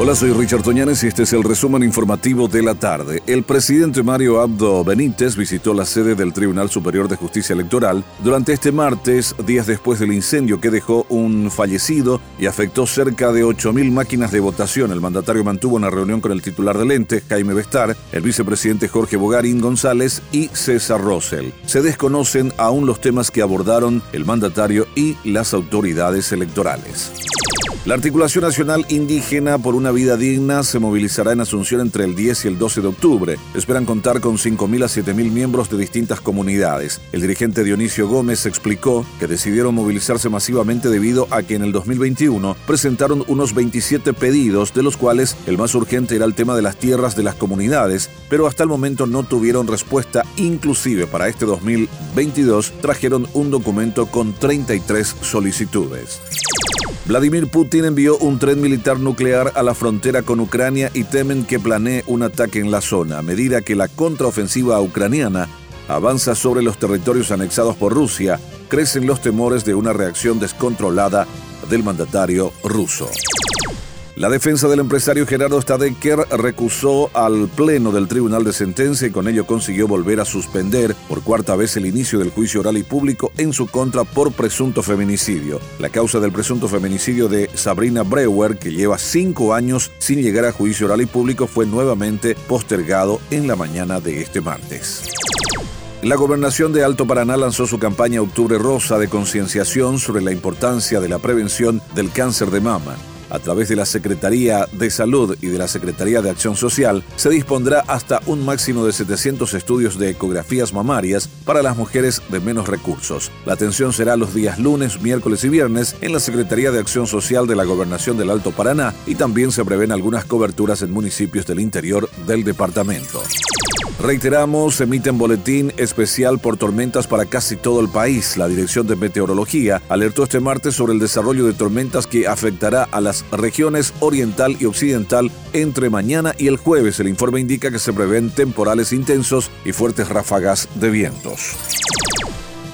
Hola, soy Richard Toñanes y este es el resumen informativo de la tarde. El presidente Mario Abdo Benítez visitó la sede del Tribunal Superior de Justicia Electoral durante este martes, días después del incendio que dejó un fallecido y afectó cerca de 8.000 máquinas de votación. El mandatario mantuvo una reunión con el titular del ente, Jaime Bestar, el vicepresidente Jorge Bogarín González y César Rosell. Se desconocen aún los temas que abordaron el mandatario y las autoridades electorales. La Articulación Nacional Indígena por una Vida Digna se movilizará en Asunción entre el 10 y el 12 de octubre. Esperan contar con 5.000 a 7.000 miembros de distintas comunidades. El dirigente Dionisio Gómez explicó que decidieron movilizarse masivamente debido a que en el 2021 presentaron unos 27 pedidos, de los cuales el más urgente era el tema de las tierras de las comunidades, pero hasta el momento no tuvieron respuesta. Inclusive para este 2022 trajeron un documento con 33 solicitudes. Vladimir Putin envió un tren militar nuclear a la frontera con Ucrania y temen que planee un ataque en la zona, a medida que la contraofensiva ucraniana avanza sobre los territorios anexados por Rusia, crecen los temores de una reacción descontrolada del mandatario ruso. La defensa del empresario Gerardo Stadecker recusó al Pleno del Tribunal de Sentencia y con ello consiguió volver a suspender por cuarta vez el inicio del juicio oral y público en su contra por presunto feminicidio. La causa del presunto feminicidio de Sabrina Breuer, que lleva cinco años sin llegar a juicio oral y público, fue nuevamente postergado en la mañana de este martes. La gobernación de Alto Paraná lanzó su campaña Octubre Rosa de concienciación sobre la importancia de la prevención del cáncer de mama a través de la Secretaría de Salud y de la Secretaría de Acción Social, se dispondrá hasta un máximo de 700 estudios de ecografías mamarias para las mujeres de menos recursos. La atención será los días lunes, miércoles y viernes en la Secretaría de Acción Social de la Gobernación del Alto Paraná y también se prevén algunas coberturas en municipios del interior del departamento. Reiteramos, emiten boletín especial por tormentas para casi todo el país. La Dirección de Meteorología alertó este martes sobre el desarrollo de tormentas que afectará a las regiones oriental y occidental entre mañana y el jueves. El informe indica que se prevén temporales intensos y fuertes ráfagas de vientos.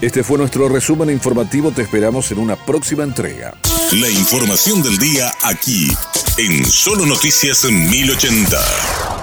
Este fue nuestro resumen informativo. Te esperamos en una próxima entrega. La información del día aquí, en Solo Noticias 1080.